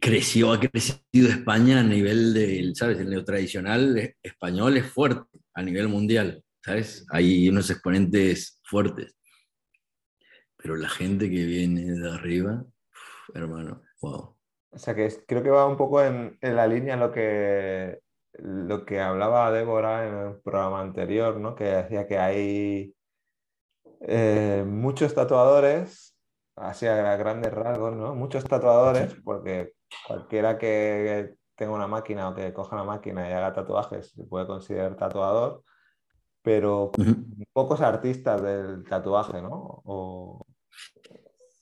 Creció, ha crecido España a nivel del, ¿sabes? El neotradicional es- español es fuerte a nivel mundial, ¿sabes? Hay unos exponentes fuertes. Pero la gente que viene de arriba, hermano, wow. O sea que es- creo que va un poco en, en la línea lo que, lo que hablaba Débora en el programa anterior, ¿no? Que decía que hay eh, muchos tatuadores, así a grandes rasgos, ¿no? Muchos tatuadores, porque cualquiera que tenga una máquina o que coja una máquina y haga tatuajes se puede considerar tatuador, pero pocos artistas del tatuaje, ¿no? O...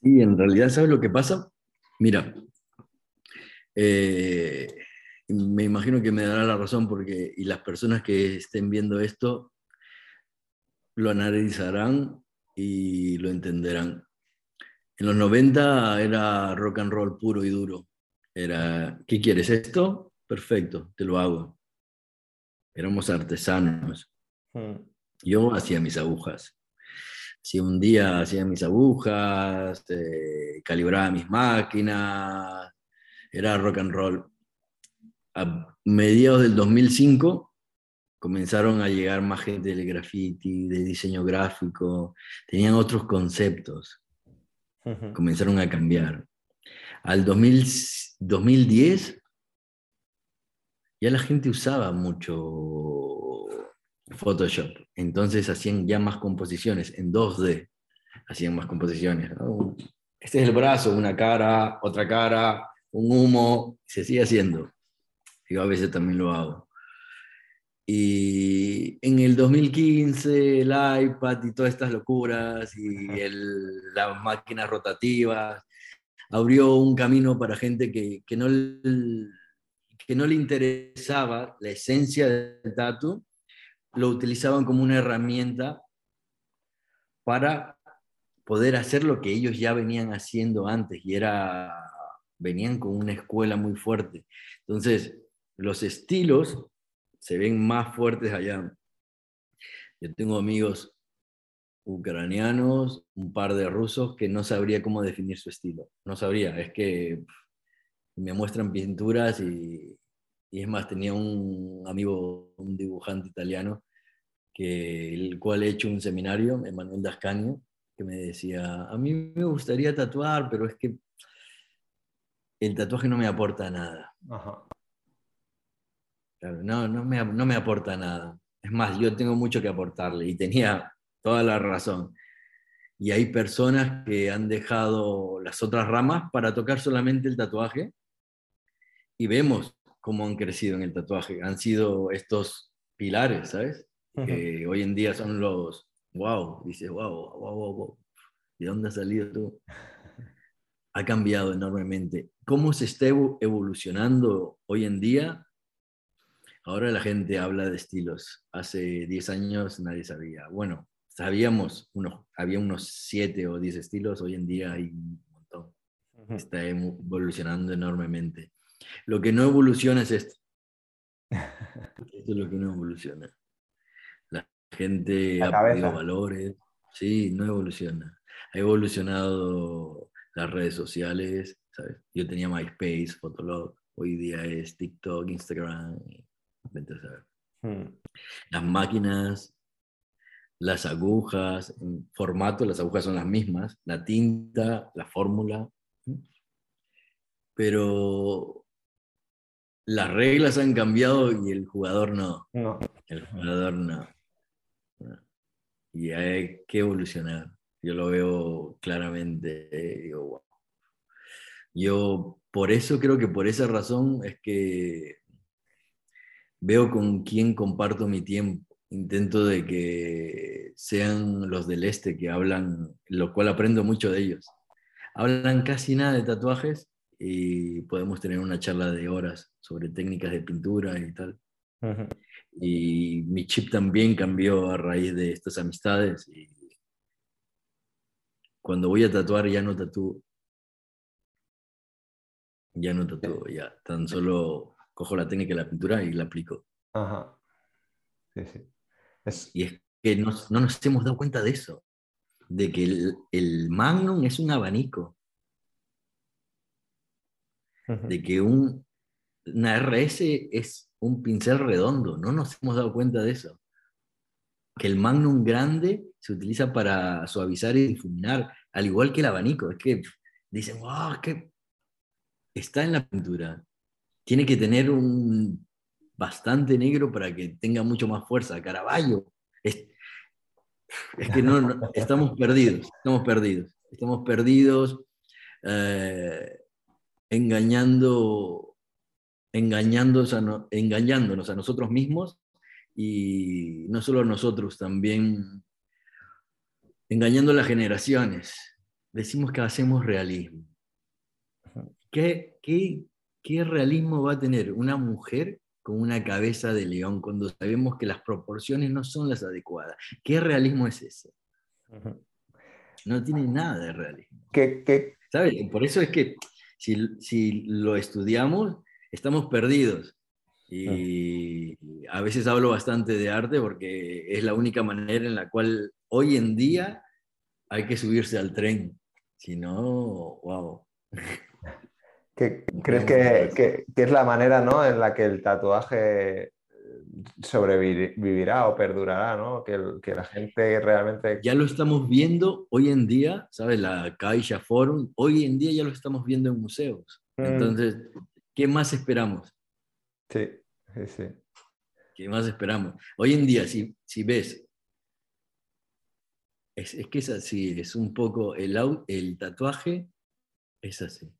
Y en realidad, ¿sabes lo que pasa? Mira, eh, me imagino que me dará la razón porque, y las personas que estén viendo esto lo analizarán y lo entenderán. En los 90 era rock and roll puro y duro. Era, ¿qué quieres esto? Perfecto, te lo hago. Éramos artesanos. Hmm. Yo hacía mis agujas. Si un día hacía mis agujas, eh, calibraba mis máquinas, era rock and roll. A mediados del 2005 comenzaron a llegar más gente del graffiti, de diseño gráfico, tenían otros conceptos, comenzaron a cambiar. Al 2000 2010 ya la gente usaba mucho Photoshop, entonces hacían ya más composiciones en 2D, hacían más composiciones. ¿no? Este es el brazo, una cara, otra cara, un humo, se sigue haciendo. Yo a veces también lo hago. Y en el 2015 el iPad y todas estas locuras y el- las máquinas rotativas abrió un camino para gente que, que no, que no le interesaba la esencia del tatu, lo utilizaban como una herramienta para poder hacer lo que ellos ya venían haciendo antes y era, venían con una escuela muy fuerte. Entonces, los estilos se ven más fuertes allá. Yo tengo amigos ucranianos, un par de rusos que no sabría cómo definir su estilo. No sabría, es que me muestran pinturas y, y es más, tenía un amigo, un dibujante italiano, que, el cual he hecho un seminario, Emanuel Dascanio, que me decía, a mí me gustaría tatuar, pero es que el tatuaje no me aporta nada. Ajá. Claro, no, no me, no me aporta nada. Es más, yo tengo mucho que aportarle y tenía toda la razón. Y hay personas que han dejado las otras ramas para tocar solamente el tatuaje y vemos cómo han crecido en el tatuaje. Han sido estos pilares, ¿sabes? Que hoy en día son los, wow, dices, wow, wow, wow, wow. ¿De dónde has salido tú? Ha cambiado enormemente. ¿Cómo se está evo- evolucionando hoy en día? Ahora la gente habla de estilos. Hace 10 años nadie sabía. Bueno, sabíamos, unos, había unos 7 o 10 estilos, hoy en día hay un montón. Está evolucionando enormemente. Lo que no evoluciona es esto. Esto es lo que no evoluciona. La gente La ha perdido valores. Sí, no evoluciona. Ha evolucionado las redes sociales, ¿sabes? Yo tenía MySpace, Fotolog, hoy día es TikTok, Instagram, y vete a saber. Hmm. Las máquinas, las agujas, en formato, las agujas son las mismas, la tinta, la fórmula, pero las reglas han cambiado y el jugador no. No. El jugador. No. Y hay que evolucionar. Yo lo veo claramente. digo, "Wow". Yo por eso creo que por esa razón es que veo con quién comparto mi tiempo. intento de que sean los del este que hablan, lo cual aprendo mucho de ellos. Hablan casi nada de tatuajes y podemos tener una charla de horas sobre técnicas de pintura y tal. Y mi chip también cambió a raíz de estas amistades. Y cuando voy a tatuar ya no tatúo. Ya no tatúo, ya. Tan solo cojo la técnica de la pintura y la aplico. Ajá. Sí, sí. Y es que no, nos hemos dado cuenta de eso, de que el, Magnum es un abanico, de que un, una RS es un pincel redondo, no nos hemos dado cuenta de eso. Que el Magnum grande se utiliza para suavizar y difuminar, al igual que el abanico. Es que dicen, wow, que está en la pintura. Tiene que tener un bastante negro para que tenga mucho más fuerza. Caraballo. Es, que no, estamos perdidos, estamos perdidos, estamos perdidos eh, engañando, engañándonos a nosotros mismos y no solo a nosotros, también engañando a las generaciones. Decimos que hacemos realismo. ¿Qué, qué, qué realismo va a tener una mujer con una cabeza de león cuando sabemos que las proporciones no son las adecuadas. ¿Qué realismo es ese? No tiene nada de realismo. ¿Qué, ¿Sabes? Por eso es que si, lo estudiamos, estamos perdidos. Y a veces hablo bastante de arte porque es la única manera en la cual hoy en día hay que subirse al tren. Si no, wow. ¿Crees que, es la manera ¿no? en la que el tatuaje eh, sobrevivirá o perdurará? ¿no? Que, que, la gente realmente... Ya lo estamos viendo hoy en día, ¿sabes? La Caixa Forum, hoy en día ya lo estamos viendo en museos. Mm. Entonces, ¿qué más esperamos? Sí, sí, sí. ¿Qué más esperamos? Hoy en día, si, si ves, es, es, que es así, es un poco, el, el tatuaje es así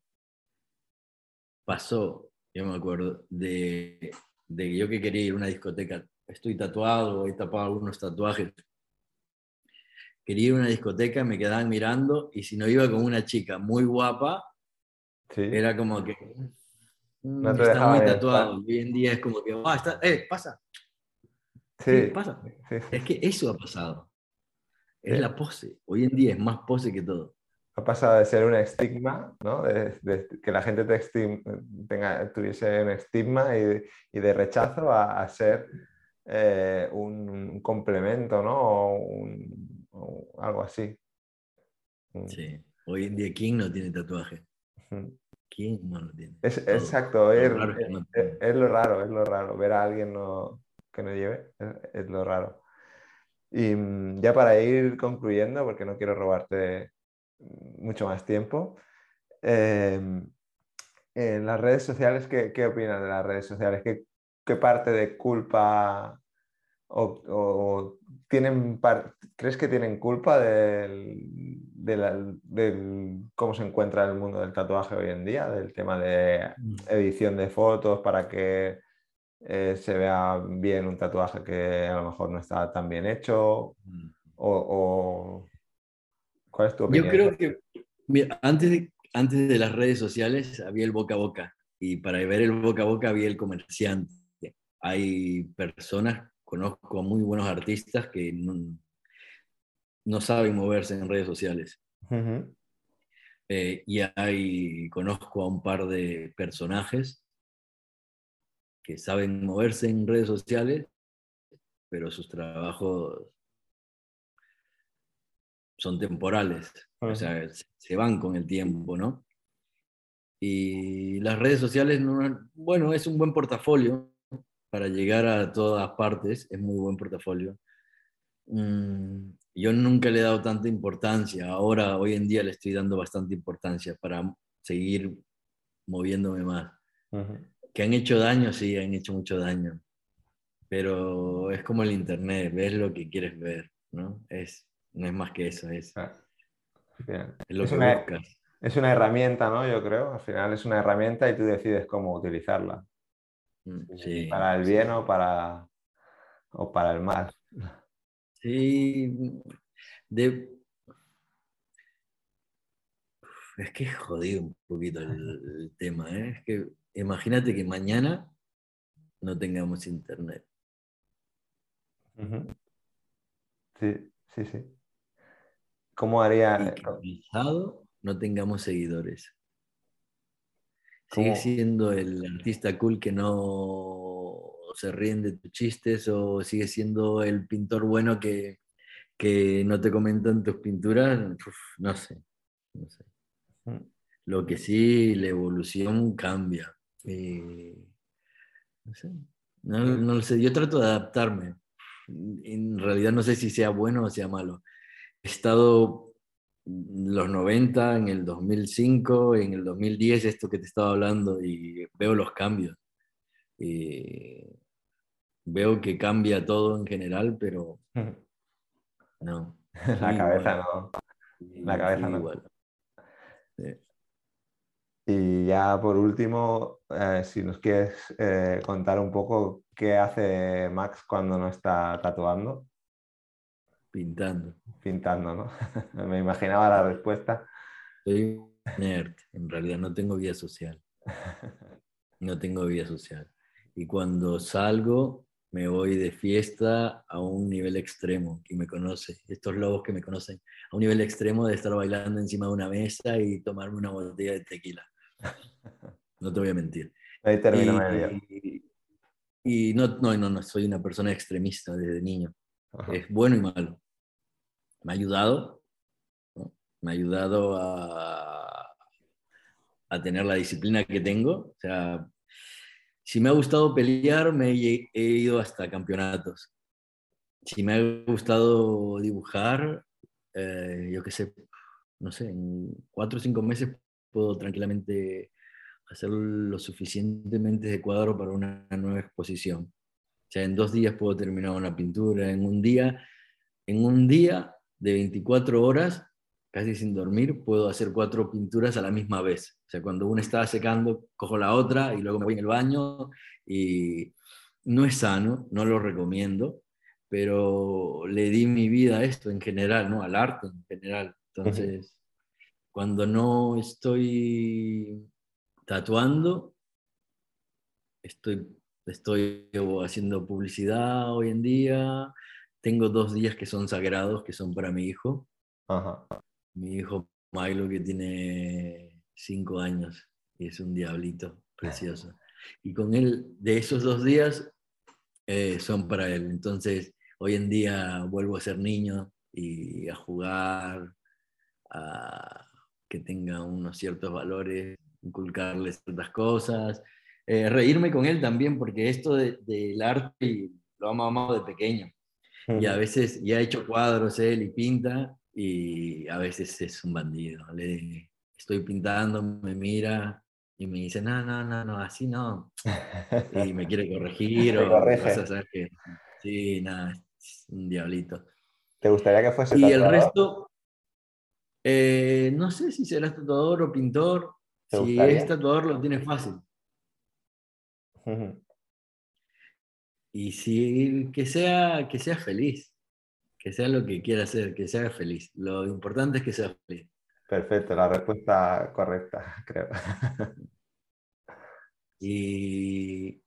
pasó, yo me acuerdo, de, de yo que quería ir a una discoteca, estoy tatuado, he tapado algunos tatuajes, quería ir a una discoteca, me quedaban mirando y si no iba con una chica muy guapa, era como que mm, está muy tatuado. Hoy en día es como que, ah, está, eh, pasa. Sí, pasa. es que eso ha pasado. Es la pose. Hoy en día es más pose que todo ha pasado de ser un estigma, ¿no? de, que la gente te tenga, tuviese un estigma y, y de rechazo a, ser eh, un, complemento, ¿no? O, algo así. Mm. Sí, hoy en día, ¿quién no tiene tatuaje? ¿Quién no lo tiene? Es, exacto, es, es, lo raro, es lo raro. Ver a alguien no, que no lleve es, lo raro. Y mm, ya para ir concluyendo, porque no quiero robarte mucho más tiempo. Em, en las redes sociales, ¿qué, qué opinas de las redes sociales? ¿Qué, qué parte de culpa o, tienen crees que tienen culpa del, cómo se encuentra el mundo del tatuaje hoy en día, del tema de mm. edición de fotos para que eh, se vea bien un tatuaje que a lo mejor no está tan bien hecho mm. o ¿Cuál es tu opinión? Yo creo que antes, de, antes de las redes sociales había el boca a boca y para ver el boca a boca había el comerciante. Hay personas, conozco a muy buenos artistas que no, saben moverse en redes sociales. Eh, y hay, conozco a un par de personajes que saben moverse en redes sociales, pero sus trabajos son temporales, o sea, se van con el tiempo, ¿no? Y las redes sociales, bueno, es un buen portafolio para llegar a todas partes, es muy buen portafolio. Mm, yo nunca le he dado tanta importancia, ahora, hoy en día le estoy dando bastante importancia para seguir moviéndome más. Que han hecho daño, sí, han hecho mucho daño, pero es como el Internet, ves lo que quieres ver, ¿no? Es, no es más que eso, es, ah, es una, Es una herramienta, ¿no? Yo creo, al final es una herramienta y tú decides cómo utilizarla. Mm, para el bien o para, o para el mal. Sí, de... es que es jodido un poquito el, tema, ¿eh? Es que imagínate que mañana no tengamos internet. Sí, sí, sí. ¿Cómo haría? Y que no tengamos seguidores. Sigue siendo el artista cool que no se ríen de tus chistes o sigue siendo el pintor bueno que, no te comentan tus pinturas. no sé. No sé. Lo que sí, la evolución cambia. Eh, no sé. No, no lo sé. Yo trato de adaptarme. En realidad no sé si sea bueno o sea malo. He estado los 90, en el 2005, en el 2010, esto que te estaba hablando, y veo los cambios. veo que cambia todo en general, pero no. La cabeza no. La cabeza no. Igual. Y ya por último, eh, si nos quieres eh, contar un poco qué hace Max cuando no está tatuando. Pintando. Pintando, ¿no? Me imaginaba la respuesta. Soy nerd, en realidad no tengo vida social. No tengo vida social. Y cuando salgo, me voy de fiesta a un nivel extremo, y me conoce, estos lobos que me conocen, a un nivel extremo de estar bailando encima de una mesa y tomarme una botella de tequila. No te voy a mentir. Ahí termino y, y, no, no, no, no, soy una persona extremista desde niño. Es bueno y malo me ha ayudado, me ha ayudado a, a, tener la disciplina que tengo. O sea, si me ha gustado pelear, me he, ido hasta campeonatos. Si me ha gustado dibujar, eh, yo qué sé, no sé, en cuatro o cinco meses puedo tranquilamente hacer lo suficientemente de cuadro para una nueva exposición. O sea, en dos días puedo terminar una pintura, en un día, en un día de 24 horas, casi sin dormir, puedo hacer cuatro pinturas a la misma vez. O sea, cuando una está secando, cojo la otra y luego me voy en el baño y no es sano, no lo recomiendo, pero le di mi vida a esto en general, ¿no? Al arte en general. Entonces, cuando no estoy tatuando, estoy, estoy haciendo publicidad hoy en día, tengo dos días que son sagrados, que son para mi hijo. Mi hijo Milo, que tiene cinco años, y es un diablito precioso. Y con él, de esos dos días, eh, son para él. Entonces, hoy en día vuelvo a ser niño y a jugar, a que tenga unos ciertos valores, inculcarle ciertas cosas, eh, reírme con él también, porque esto del arte lo amo amado de pequeño. Y a veces ya ha hecho cuadros él y pinta, y a veces es un bandido. Le estoy pintando, me mira y me dice, no, no, no, no, así no. Y me quiere corregir o cosas que... Sí, nada, es un diablito. ¿Te gustaría que fuese Y el resto, eh, no sé si será tatuador o pintor. Si es tatuador lo tiene fácil. Y si que sea, que sea feliz, que sea lo que quiera hacer, que sea feliz. Lo importante es que sea feliz. Perfecto, la respuesta correcta, creo. Y,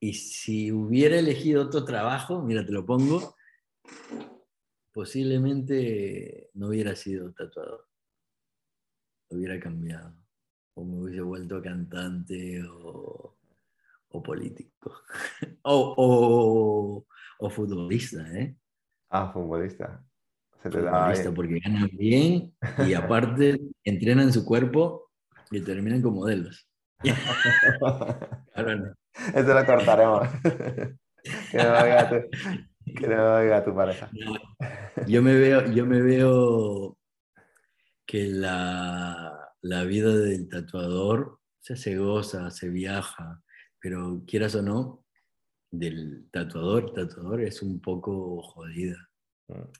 y si hubiera elegido otro trabajo, mira, te lo pongo, posiblemente no hubiera sido tatuador. Hubiera cambiado. O me hubiese vuelto cantante o político. o, futbolista, ¿eh? Ah, futbolista. Se te futbolista porque ganan bien y aparte entrenan su cuerpo y terminan como modelos. Eso lo cortaremos. que, no oiga tu, que no oiga tu pareja. yo me veo, yo me veo que la, la vida del tatuador se goza, se viaja, pero quieras o no, del tatuador, tatuador es un poco jodida. Mm.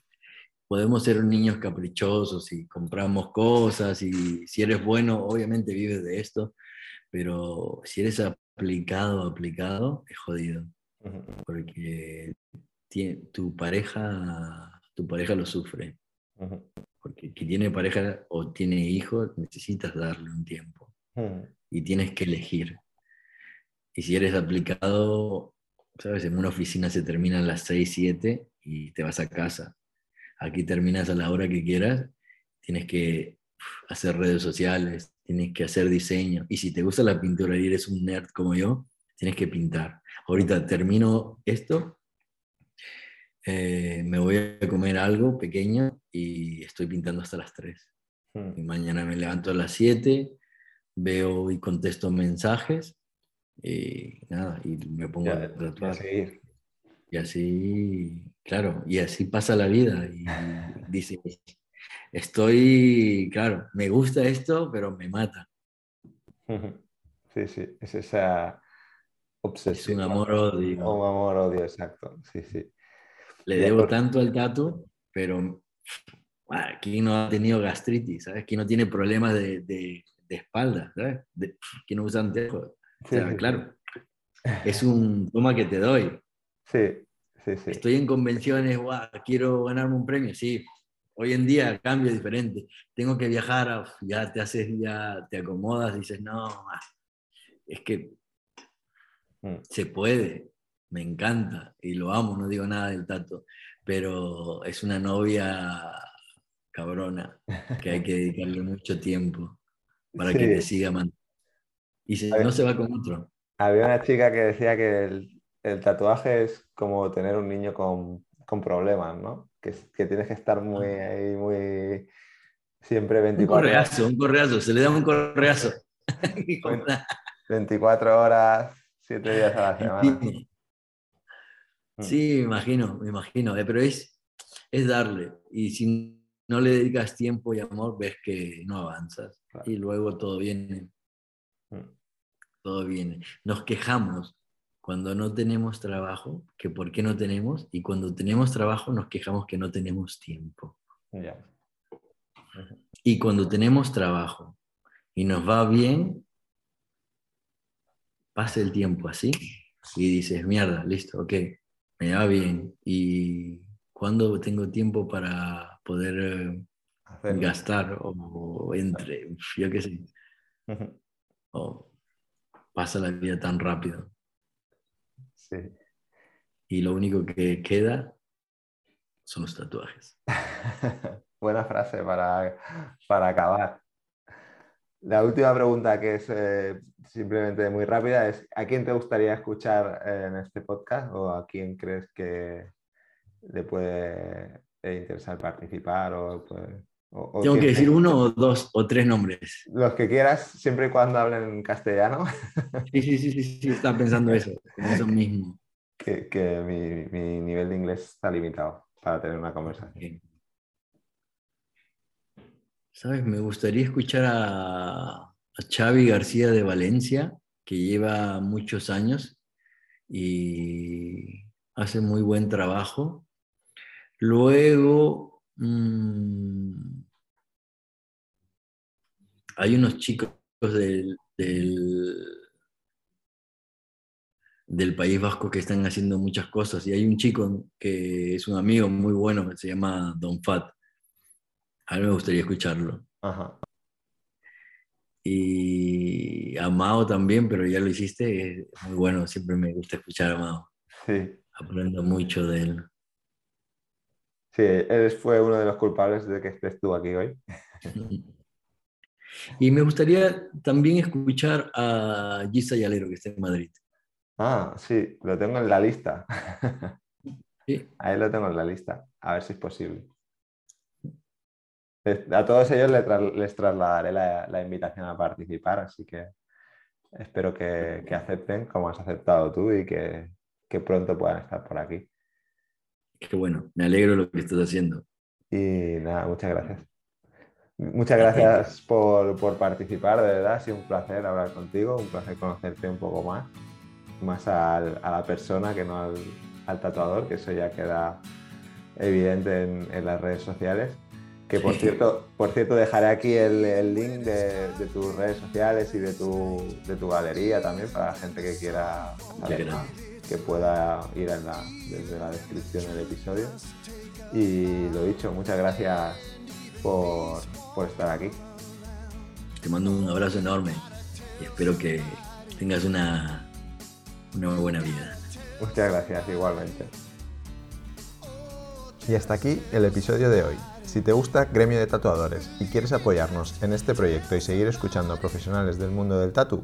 Podemos ser niños caprichosos y compramos cosas y si eres bueno, obviamente vives de esto, pero si eres aplicado, aplicado, es jodido. porque tu pareja, tu pareja lo sufre. Porque quien tiene pareja o tiene hijos, necesitas darle un tiempo. Y tienes que elegir. Y si eres aplicado, sabes, en una oficina se termina a las 6, 7 y te vas a casa. Aquí terminas a la hora que quieras, tienes que hacer redes sociales, tienes que hacer diseño. Y si te gusta la pintura y eres un nerd como yo, tienes que pintar. Ahorita termino esto, eh, me voy a comer algo pequeño y estoy pintando hasta las 3. Hmm. Y mañana me levanto a las 7, veo y contesto mensajes y nada, y me pongo a tatuar. Y así, claro, y así pasa la vida. Y dice, estoy, claro, me gusta esto, pero me mata. Sí, sí, es esa obsesión. Es un amor-odio. Un amor-odio, exacto, sí, sí. Le debo tanto al tatu, pero aquí no ha tenido gastritis, ¿sabes? Aquí no tiene problemas de, de, espalda, ¿sabes? aquí no usa anteojos. O sea, claro, es un toma que te doy. Sí, sí, sí. Estoy en convenciones, quiero ganarme un premio, sí. Hoy en día cambio diferente. Tengo que viajar, ya te haces, ya te acomodas, dices, no, ah, es que mm. se puede, me encanta y lo amo, no digo nada del tato, pero es una novia cabrona que hay que dedicarle mucho tiempo para que te siga manteniendo. Y si no se va con otro. Había una chica que decía que el, el tatuaje es como tener un niño con, con problemas, ¿no? Que, que, tienes que estar muy ah. ahí, muy siempre 24 Un correazo, un correazo, se le da un correazo. 24 horas, 7 días a la semana. Sí, me imagino, me imagino, eh, pero es, es darle. Y si no le dedicas tiempo y amor, ves que no avanzas. Y luego todo viene. Todo viene. Nos quejamos cuando no tenemos trabajo, que por qué no tenemos, y cuando tenemos trabajo nos quejamos que no tenemos tiempo. Y cuando tenemos trabajo y nos va bien, pasa el tiempo así y dices, mierda, listo, ok, me va bien. ¿Y cuando tengo tiempo para poder eh, gastar o, entre, yo qué sé? O pasa la vida tan rápido. Y lo único que queda son los tatuajes. Buena frase para, para, acabar. La última pregunta, que es eh, simplemente muy rápida, es ¿a quién te gustaría escuchar en este podcast o a quién crees que le puede interesar participar? O, Tengo que decir uno o dos o tres nombres. Los que quieras, siempre y cuando hablen castellano. Sí, sí, sí, sí, sí, estaba pensando eso, eso mismo que, mi, nivel de inglés está limitado para tener una conversación. ¿Sabes? Me gustaría escuchar a, a Xavi García de Valencia, que lleva muchos años y hace muy buen trabajo. Luego, mm, hay unos chicos del, del País Vasco que están haciendo muchas cosas. Y hay un chico que es un amigo muy bueno que se llama Don Fat. A mí me gustaría escucharlo. Y a Mao también, pero ya lo hiciste, es muy bueno, siempre me gusta escuchar a Mao. Sí. Aprendo mucho de él. Sí, él fue uno de los culpables de que estés tú aquí hoy. Y me gustaría también escuchar a Gisa Yalero, que está en Madrid. Ah, sí, lo tengo en la lista. Ahí lo tengo en la lista, a ver si es posible. A todos ellos les, trasladaré la, invitación a participar, así que espero que, acepten como has aceptado tú y que, pronto puedan estar por aquí. Qué bueno, me alegro de lo que estás haciendo. Y nada, muchas gracias. Muchas gracias por, por participar, de verdad, ha sido un placer hablar contigo, un placer conocerte un poco más más a la persona que no al, tatuador, que eso ya queda evidente en, las redes sociales. Que por cierto, por cierto dejaré aquí el, link de, tus redes sociales y de tu, de tu galería también para la gente que quiera que pueda ir desde la descripción del episodio. Y lo dicho, muchas gracias por, estar aquí. Te mando un abrazo enorme y espero que tengas una, una buena vida. Muchas gracias, igualmente. Y hasta aquí el episodio de hoy. Si te gusta Gremio de Tatuadores y quieres apoyarnos en este proyecto y seguir escuchando a profesionales del mundo del tatu,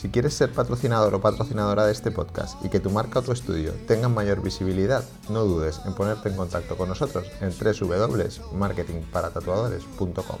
Si quieres ser patrocinador o patrocinadora de este podcast y que tu marca o tu estudio tengan mayor visibilidad, no dudes en ponerte en contacto con nosotros en www.marketingparatatuadores.com.